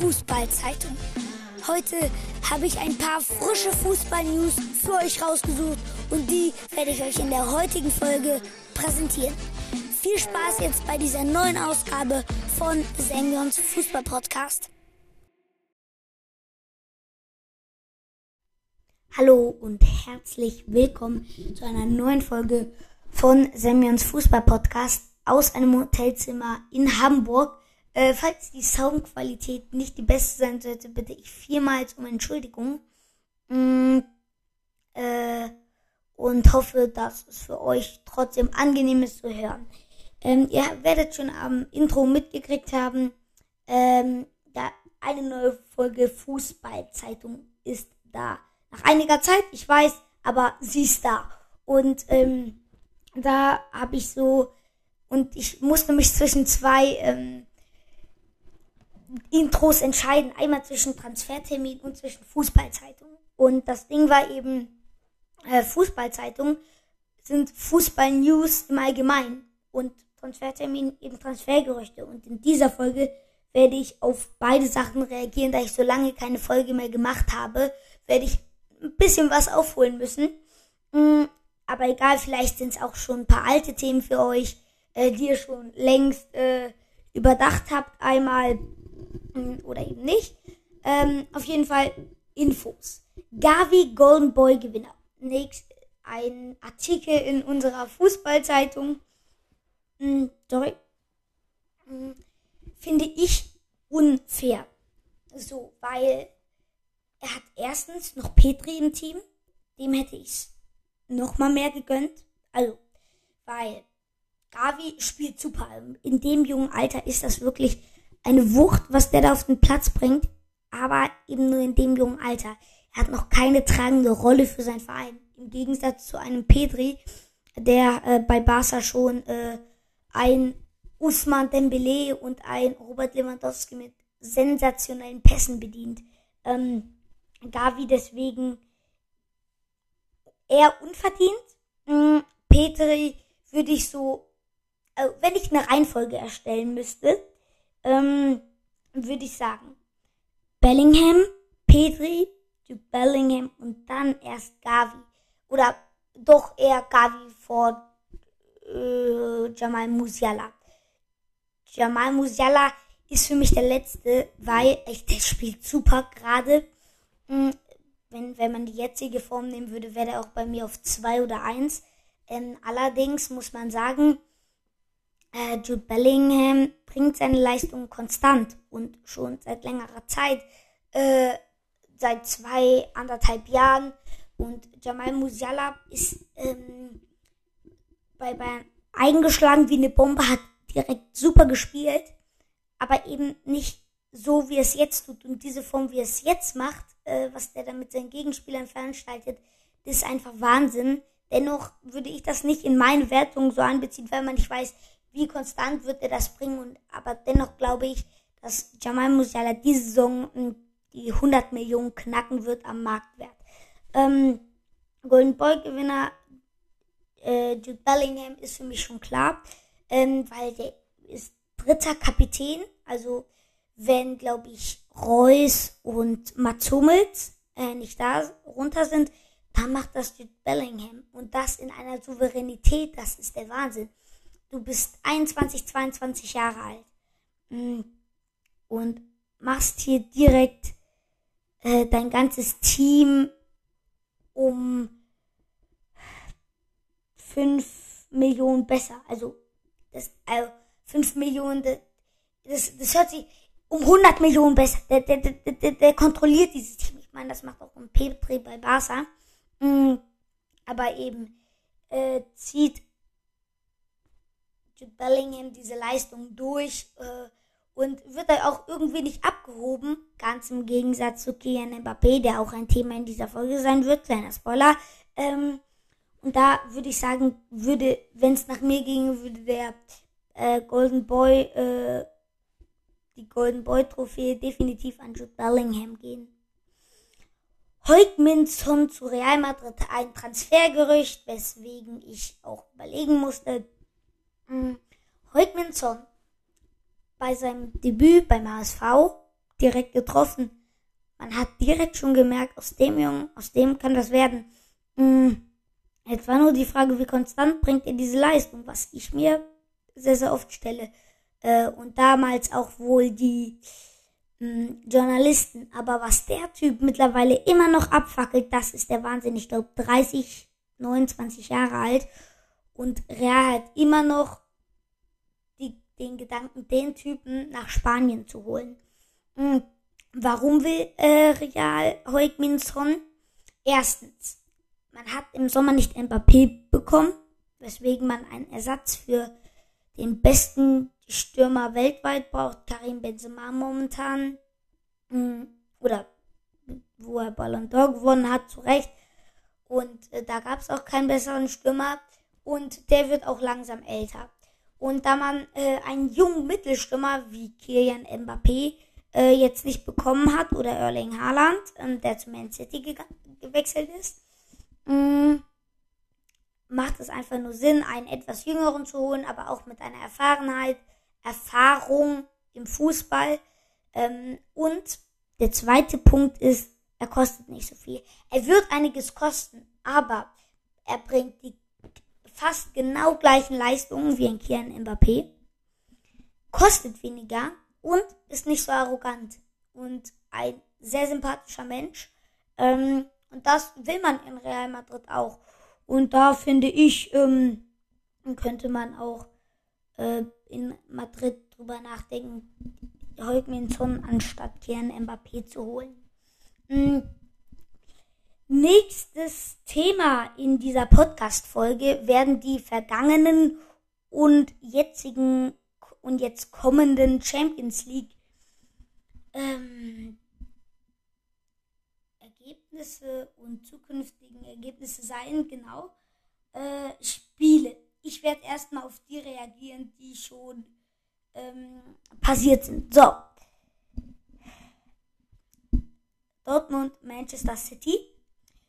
Fußballzeitung. Heute habe ich ein paar frische Fußball-News für euch rausgesucht und die werde ich euch in der heutigen Folge präsentieren. Viel Spaß jetzt bei dieser neuen Ausgabe von Sengions Fußball-Podcast. Hallo und herzlich willkommen zu einer neuen Folge von Semyons Fußball-Podcast aus einem Hotelzimmer in Hamburg. Äh, falls die Soundqualität nicht die beste sein sollte, bitte ich viermals um Entschuldigung. Mm, äh, und hoffe, dass es für euch trotzdem angenehm ist zu hören. Ähm, ihr werdet schon am Intro mitgekriegt haben, ähm, da eine neue Folge Fußballzeitung ist da. Nach einiger Zeit, ich weiß, aber sie ist da. Und ähm, da habe ich so, und ich musste mich zwischen zwei ähm, Intros entscheiden. Einmal zwischen Transfertermin und zwischen Fußballzeitung. Und das Ding war eben, äh, Fußballzeitung sind Fußball-News im Allgemeinen. Und Transfertermin eben Transfergerüchte. Und in dieser Folge werde ich auf beide Sachen reagieren, da ich so lange keine Folge mehr gemacht habe, werde ich ein bisschen was aufholen müssen. Mm, aber egal, vielleicht sind es auch schon ein paar alte Themen für euch, äh, die ihr schon längst äh, überdacht habt einmal oder eben nicht. Ähm, auf jeden Fall Infos. Gavi Golden Boy Gewinner. Nächst ein Artikel in unserer Fußballzeitung. Hm, sorry. Hm, finde ich unfair. So, weil er hat erstens noch Petri im Team. Dem hätte ich noch mal mehr gegönnt. Also, weil Gavi spielt super. In dem jungen Alter ist das wirklich eine Wucht, was der da auf den Platz bringt, aber eben nur in dem jungen Alter. Er hat noch keine tragende Rolle für seinen Verein. Im Gegensatz zu einem Pedri, der äh, bei Barca schon äh, ein Usman Dembele und ein Robert Lewandowski mit sensationellen Pässen bedient. Ähm, Gavi deswegen eher unverdient. Mhm, Petri würde ich so, äh, wenn ich eine Reihenfolge erstellen müsste, ähm, würde ich sagen, Bellingham, Petri, Bellingham und dann erst Gavi. Oder doch eher Gavi vor äh, Jamal Musiala. Jamal Musiala ist für mich der letzte, weil ich, der spielt super gerade. Hm, wenn, wenn man die jetzige Form nehmen würde, wäre er auch bei mir auf zwei oder eins. Ähm, allerdings muss man sagen, äh, Jude Bellingham bringt seine Leistung konstant und schon seit längerer Zeit, äh, seit zwei, anderthalb Jahren. Und Jamal Musiala ist ähm, bei Bayern eingeschlagen wie eine Bombe, hat direkt super gespielt, aber eben nicht so, wie es jetzt tut. Und diese Form, wie es jetzt macht, äh, was der da mit seinen Gegenspielern veranstaltet, das ist einfach Wahnsinn. Dennoch würde ich das nicht in meine Wertung so anbeziehen, weil man nicht weiß, wie konstant wird er das bringen. Und, aber dennoch glaube ich, dass Jamal Musiala diese Saison die 100 Millionen knacken wird am Marktwert. Ähm, Golden Boy Gewinner äh, Jude Bellingham ist für mich schon klar, ähm, weil der ist dritter Kapitän. Also wenn, glaube ich, Reus und Mats Hummels äh, nicht da runter sind, dann macht das Jude Bellingham. Und das in einer Souveränität, das ist der Wahnsinn du bist 21, 22 Jahre alt mm, und machst hier direkt äh, dein ganzes Team um 5 Millionen besser. Also, das, also 5 Millionen, das, das hört sich um 100 Millionen besser. Der, der, der, der, der kontrolliert dieses Team. Ich meine, das macht auch ein Petri bei Barca. Mm, aber eben äh, zieht Jude Bellingham diese Leistung durch äh, und wird er auch irgendwie nicht abgehoben, ganz im Gegensatz zu Kylian Mbappé, der auch ein Thema in dieser Folge sein wird, kleiner Spoiler. Ähm, und da würde ich sagen, würde, wenn es nach mir ginge, würde der äh, Golden Boy, äh, die Golden Boy Trophäe definitiv an Jude Bellingham gehen. Heuk-Min Son zu Real Madrid ein Transfergerücht, weswegen ich auch überlegen musste, Heugmin Son bei seinem Debüt beim HSV direkt getroffen. Man hat direkt schon gemerkt, aus dem Jungen, aus dem kann das werden. Hm. Jetzt war nur die Frage, wie konstant bringt er diese Leistung, was ich mir sehr, sehr oft stelle. Äh, und damals auch wohl die mh, hm, Journalisten. Aber was der Typ mittlerweile immer noch abfackelt, das ist der Wahnsinn. Ich glaube 30, 29 Jahre alt. Und Real hat immer noch die, den Gedanken, den Typen nach Spanien zu holen. Mhm. Warum will äh, Real Heugmin? Erstens, man hat im Sommer nicht Mbappé bekommen, weswegen man einen Ersatz für den besten Stürmer weltweit braucht, Karim Benzema momentan, hm, oder wo er Ballon d'Or gewonnen hat, zu Recht. Und äh, da gab es auch keinen besseren Stürmer und der wird auch langsam älter. Und da man äh, einen jungen Mittelstürmer wie Kylian Mbappé äh, jetzt nicht bekommen hat oder Erling Haaland, ähm, der zu Man City ge gewechselt ist, mh, mm, macht es einfach nur Sinn, einen etwas jüngeren zu holen, aber auch mit einer Erfahrenheit, Erfahrung im Fußball. Ähm, und der zweite Punkt ist, er kostet nicht so viel. Er wird einiges kosten, aber er bringt die fast genau gleichen Leistungen wie ein Kian Mbappé, kostet weniger und ist nicht so arrogant und ein sehr sympathischer Mensch. Ähm, und das will man in Real Madrid auch. Und da finde ich, ähm, könnte man auch äh, in Madrid drüber nachdenken, Heugmin anstatt Kian Mbappé zu holen. Mhm. Nächstes Thema in dieser Podcast-Folge werden die vergangenen und jetzigen und jetzt kommenden Champions League ähm, Ergebnisse und zukünftigen Ergebnisse sein, genau, äh, Spiele. Ich werde erstmal auf die reagieren, die schon ähm, passiert sind. So. Dortmund, Manchester City.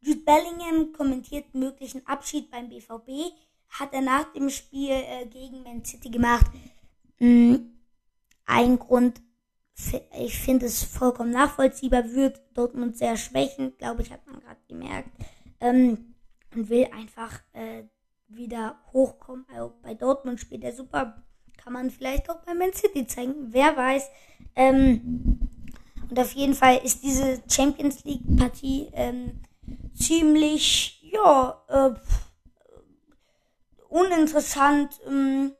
Jude Bellingham kommentiert möglichen Abschied beim BVB. Hat er nach dem Spiel äh, gegen Man City gemacht. Mhm. Ein Grund, ich finde es vollkommen nachvollziehbar, wird Dortmund sehr schwächen, glaube ich, hat man gerade gemerkt. Ähm, und will einfach äh, wieder hochkommen. Also bei Dortmund spielt er super. Kann man vielleicht auch bei Man City zeigen. Wer weiß. Ähm, und auf jeden Fall ist diese Champions League Partie ähm, ziemlich, ja, äh, uninteressant. Ähm,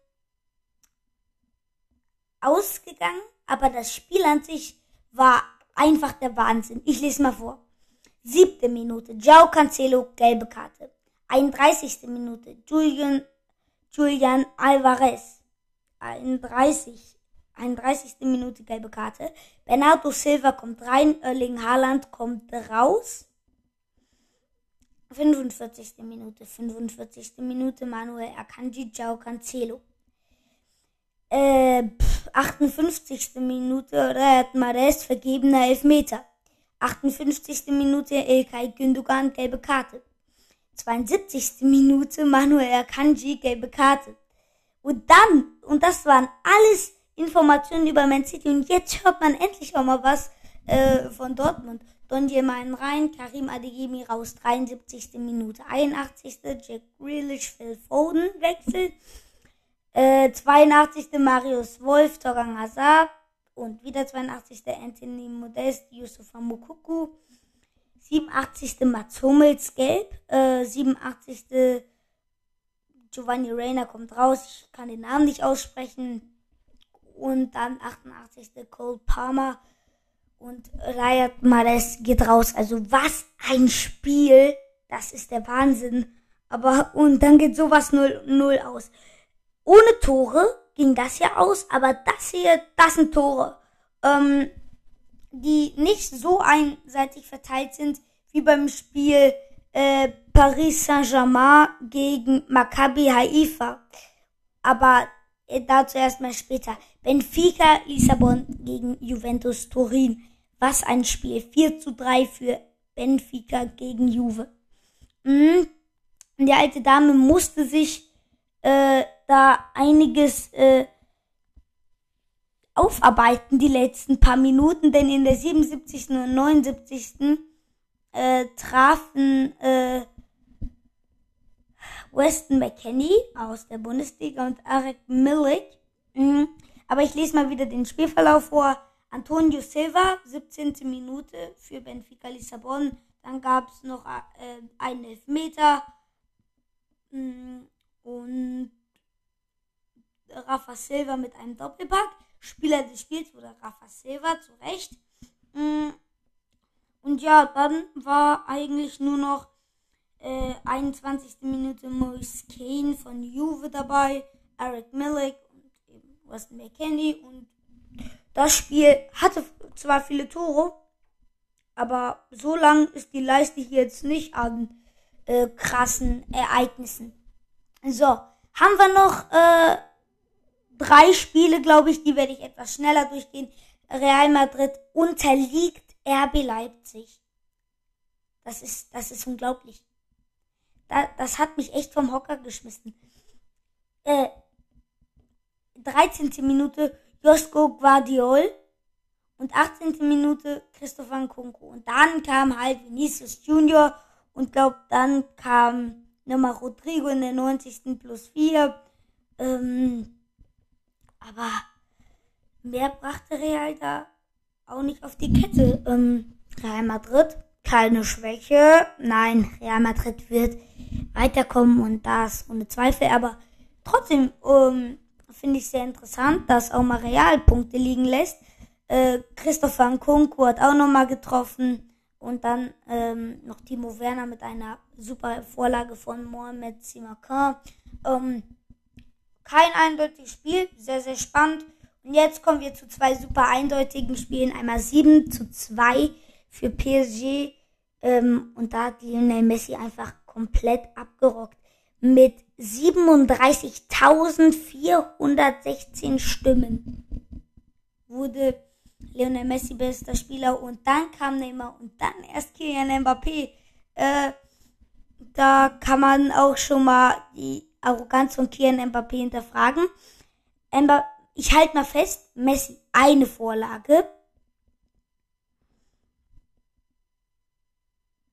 ausgegangen, aber das Spiel an sich war einfach der Wahnsinn. Ich lese mal vor. Siebte Minute, Joao Cancelo, gelbe Karte. 31. Minute, Julian, Julian Alvarez. 31. 31. Minute, gelbe Karte. Bernardo Silva kommt rein, Erling Haaland kommt raus. 45. Minute, 45. Minute, Manuel Akanji, Joao Cancelo. Äh, pff, 58. Minute Riyad Mahrez vergebener Elfmeter. 58. Minute Ilkay Gündogan gelbe Karte. 72. Minute Manuel Akanji gelbe Karte. Und dann, und das waren alles Informationen über Man City und jetzt hört man endlich auch mal was äh, von Dortmund. Don Jeman rein, Karim Adeyemi raus, 73. Minute, 81. Jack Grealish, Phil Foden Wechsel. Äh, 82. Marius Wolf, Torgang Hazard. Und wieder 82. Anthony Modest, Yusufa Mukuku. 87. Mats Hummels, Gelb. Äh, 87. Giovanni Reyna kommt raus. Ich kann den Namen nicht aussprechen. Und dann 88. Cole Palmer. Und Rayat Mares geht raus. Also was ein Spiel. Das ist der Wahnsinn. Aber, und dann geht sowas 0-0 aus. Ohne Tore ging das ja aus, aber das hier, das sind Tore, ähm, die nicht so einseitig verteilt sind wie beim Spiel äh, Paris Saint-Germain gegen Maccabi Haifa. Aber äh, dazu erstmal später. Benfica Lissabon gegen Juventus Turin. Was ein Spiel. 4 zu 3 für Benfica gegen Juve. Mhm. Die alte Dame musste sich äh, da einiges äh, aufarbeiten, die letzten paar Minuten, denn in der 77. und 79. Äh, trafen äh, Weston McKenney aus der Bundesliga und Arek Milik. Mhm. Aber ich lese mal wieder den Spielverlauf vor. Antonio Silva, 17. Minute für Benfica Lissabon. Dann gab es noch äh, einen Elfmeter. Mhm. Und Rafa Silva mit einem Doppelpack. Spieler des Spiels wurde Rafa Silva, zu Recht. Mhm. Und ja, dann war eigentlich nur noch äh, 21. Minute Maurice Kane von Juve dabei, Eric Milik und eben Weston McKenny. Und das Spiel hatte zwar viele Tore, aber so lang ist die Leiste hier jetzt nicht an äh, krassen Ereignissen. So, haben wir noch äh, drei Spiele, glaube ich, die werde ich etwas schneller durchgehen. Real Madrid unterliegt RB Leipzig. Das ist, das ist unglaublich. Da, das hat mich echt vom Hocker geschmissen. Äh, 13. Minute Josko Guardiol und 18. Minute Christopher Nkunku. Und dann kam halt Vinicius Junior und glaub, dann kam nochmal Rodrigo in der 90. plus 4. Ähm, aber mehr brachte Real da auch nicht auf die Kette. Ähm, Real Madrid, keine Schwäche. Nein, Real Madrid wird weiterkommen und das ohne Zweifel. Aber trotzdem ähm, finde ich sehr interessant, dass auch mal Real Punkte liegen lässt. Äh, Christopher Nkunku hat auch nochmal getroffen. Und dann ähm, noch Timo Werner mit einer super Vorlage von Mohamed Simakan. Ähm, kein eindeutiges Spiel, sehr, sehr spannend. Und jetzt kommen wir zu zwei super eindeutigen Spielen. Einmal 7 zu 2 für PSG. Ähm, und da hat Lionel Messi einfach komplett abgerockt. Mit 37.416 Stimmen wurde Lionel Messi bester Spieler und dann kam Neymar und dann erst Kylian Mbappé. Äh, da kann man auch schon mal die Arroganz von Kylian Mbappé hinterfragen. Ich halte mal fest, Messi eine Vorlage.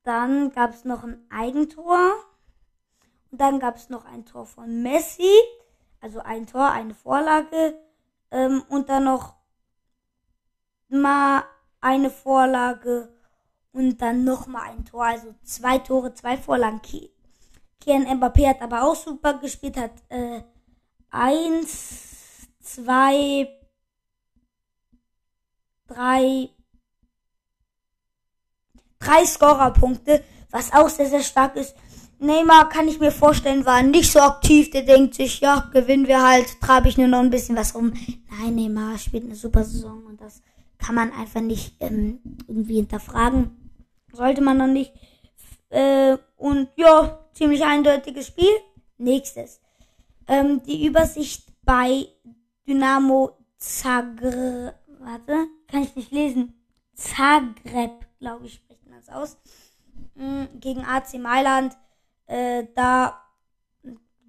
Dann gab es noch ein Eigentor. Und dann gab es noch ein Tor von Messi. Also ein Tor, eine Vorlage. Ähm, und dann noch mal eine Vorlage. Und dann noch mal ein Tor. Also zwei Tore, zwei Vorlagen. Kian Mbappé hat aber auch super gespielt, hat äh, eins, zwei, drei, drei Scorerpunkte, was auch sehr, sehr stark ist. Neymar kann ich mir vorstellen, war nicht so aktiv. Der denkt sich, ja, gewinnen wir halt, treibe ich nur noch ein bisschen was rum. Nein, Neymar spielt eine super Saison und das kann man einfach nicht ähm, irgendwie hinterfragen. Sollte man noch nicht. Äh, und ja, ziemlich eindeutiges Spiel. Nächstes. Ähm, die Übersicht bei Dynamo Zagreb. Warte, kann ich nicht lesen. Zagreb, glaube ich, spricht man das aus. Mhm, gegen AC Mailand. Äh, da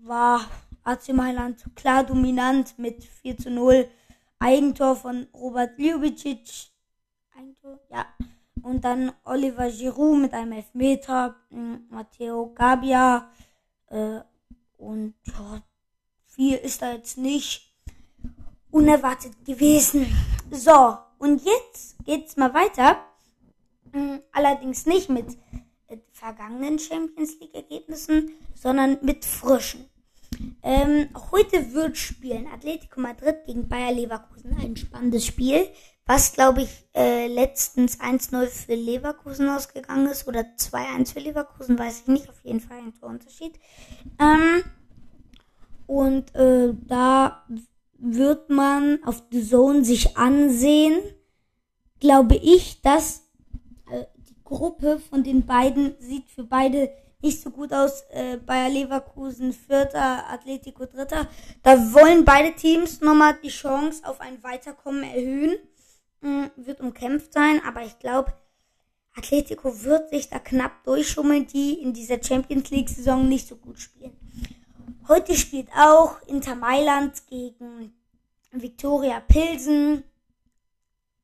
war AC Mailand klar dominant mit 4 zu 0. Eigentor von Robert Ljubicic. Eigentor? Ja. Und dann Oliver Giroud mit einem Elfmeter, hm, Matteo Gabia äh, und ja, viel ist da jetzt nicht unerwartet gewesen. So, und jetzt geht's mal weiter. Hm, allerdings nicht mit vergangenen Champions League Ergebnissen, sondern mit frischen. Ähm, heute wird spielen Atletico Madrid gegen Bayer Leverkusen. Ein spannendes Spiel was glaube ich äh, letztens 1-0 für Leverkusen ausgegangen ist oder 2-1 für Leverkusen, weiß ich nicht, auf jeden Fall ein Torunterschied. Ähm, und äh, da wird man auf The Zone sich ansehen, glaube ich, dass Gruppe von den beiden sieht für beide nicht so gut aus. Äh, Bayer Leverkusen Vierter, Atletico Dritter. Da wollen beide Teams nochmal die Chance auf ein Weiterkommen erhöhen. Hm, wird umkämpft sein, aber ich glaube, Atletico wird sich da knapp durchschummeln, die in dieser Champions League Saison nicht so gut spielen. Heute spielt auch Inter Mailand gegen Viktoria Pilsen.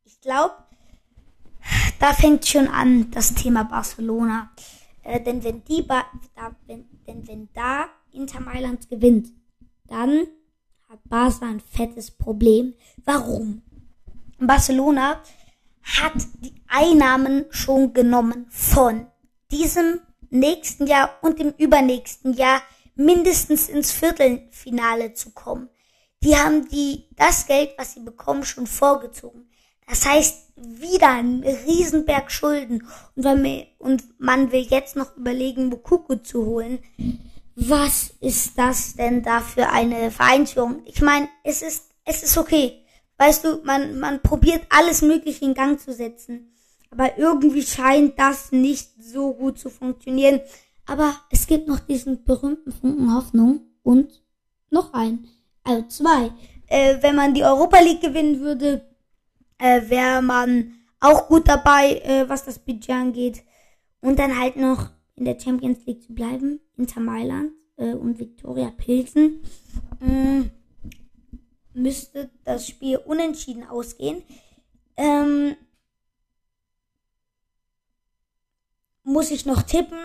Ich glaube, da fängt schon an das Thema Barcelona. Äh, denn wenn die ba da, wenn, denn wenn da Inter Mailand gewinnt, dann hat Barca ein fettes Problem. Warum? Barcelona hat die Einnahmen schon genommen von diesem nächsten Jahr und dem übernächsten Jahr mindestens ins Viertelfinale zu kommen. Die haben die, das Geld, was sie bekommen, schon vorgezogen. Das heißt, wieder ein Riesenberg Schulden. Und, man, und man will jetzt noch überlegen, Mukuku zu holen. Was ist das denn da für eine Vereinsführung? Ich meine, es ist, es ist okay. Weißt du, man, man probiert alles Mögliche in Gang zu setzen. Aber irgendwie scheint das nicht so gut zu funktionieren. Aber es gibt noch diesen berühmten Funken Hoffnung und noch ein, also zwei. Äh, wenn man die Europa League gewinnen würde, äh, wäre man auch gut dabei, äh, was das Budget angeht. Und dann halt noch in der Champions League zu bleiben, Inter Mailand äh, und Viktoria Pilsen. Ähm, müsste das Spiel unentschieden ausgehen. Ähm, muss ich noch tippen.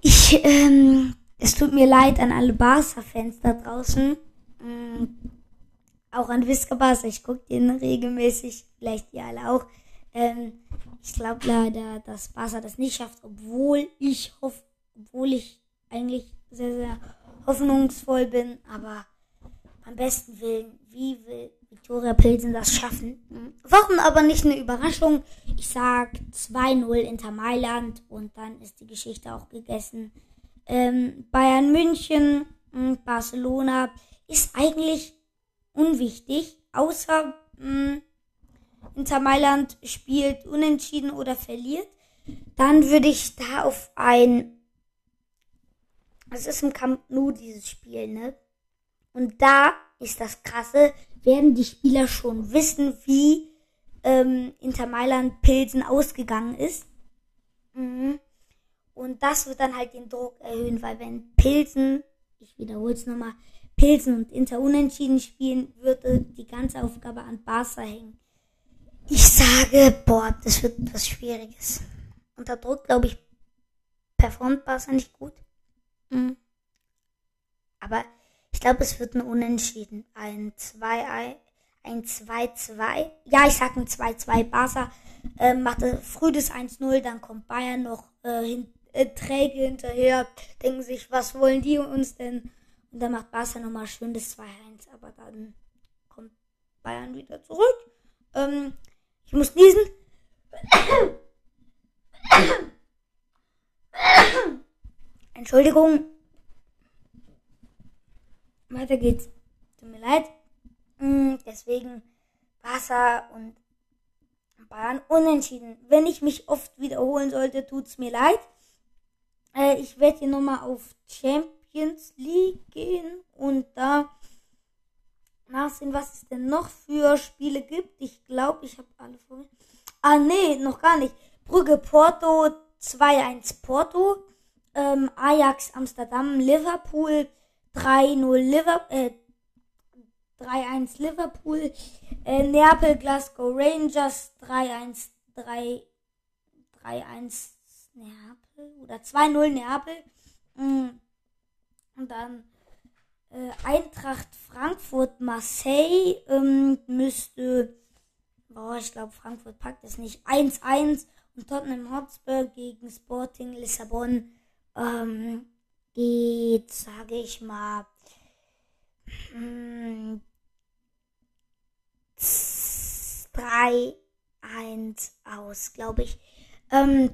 Ich, ähm, es tut mir leid an alle Barca-Fans da draußen. Ähm, auch an Whisker Barca. Ich gucke den regelmäßig. Vielleicht ihr alle auch. Ähm, ich glaube leider, dass Barca das nicht schafft, obwohl ich hoffe, obwohl ich eigentlich sehr, sehr hoffnungsvoll bin. Aber am besten Willen, wie will Victoria Pilsen das schaffen? Warum aber nicht eine Überraschung? Ich sag 2-0 Inter Mailand und dann ist die Geschichte auch gegessen. Ähm, Bayern München, und Barcelona ist eigentlich unwichtig, außer mh, Inter Mailand spielt unentschieden oder verliert. Dann würde ich da auf ein, es ist im Camp Nou dieses Spiel, ne? Und da ist das Krasse, werden die Spieler schon wissen, wie ähm, Inter Mailand Pilsen ausgegangen ist. Mhm. Und das wird dann halt den Druck erhöhen, weil wenn Pilsen, ich wiederhole es nochmal, Pilsen und Inter unentschieden spielen, würde die ganze Aufgabe an Barca hängen. Ich sage, boah, das wird was Schwieriges. Unter Druck, glaube ich, performt Barca nicht gut. Mhm. Aber ich glaube, es wird ein Unentschieden. Ein 2 ein 2-2. Ja, ich sag ein 2-2. Barca äh, machte früh das 1-0, dann kommt Bayern noch äh, hin, äh, träge hinterher, denken sich, was wollen die uns denn? Und dann macht Barca nochmal schön das 2-1, aber dann kommt Bayern wieder zurück. Ähm, ich muss niesen. Entschuldigung, weiter geht's. Tut mir leid. Mm, deswegen Barca und Bayern unentschieden. Wenn ich mich oft wiederholen sollte, tut's mir leid. Äh, ich werde hier nochmal auf Champions League gehen und da nachsehen, was es denn noch für Spiele gibt. Ich glaube, ich habe alle vor. Ah, nee, noch gar nicht. Brügge Porto 2-1 Porto. Ähm, Ajax Amsterdam, Liverpool, 3-0 Liverpool, äh, 3-1 Liverpool, äh, Neapel, Glasgow Rangers, 3-1, 3, 3-1 Neapel oder 2-0 Neapel. Mm. Und dann äh, Eintracht Frankfurt, Marseille ähm, müsste, boah, ich glaube Frankfurt packt es nicht, 1-1 und Tottenham Hotspur gegen Sporting Lissabon ähm, geht, sage ich mal, 3, 1 aus, glaube ich. Ähm,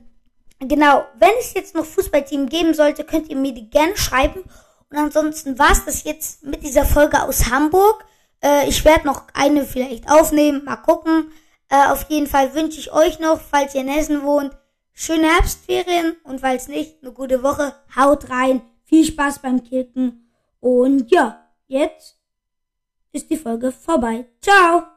genau, wenn es jetzt noch Fußballteam geben sollte, könnt ihr mir die gerne schreiben. Und ansonsten war es das jetzt mit dieser Folge aus Hamburg. Äh, ich werde noch eine vielleicht aufnehmen, mal gucken. Äh, auf jeden Fall wünsche ich euch noch, falls ihr in Hessen wohnt, schöne Herbstferien und falls nicht, eine gute Woche. Haut rein. Viel Spaß beim Kicken. Und ja, jetzt ist die Folge vorbei. Ciao!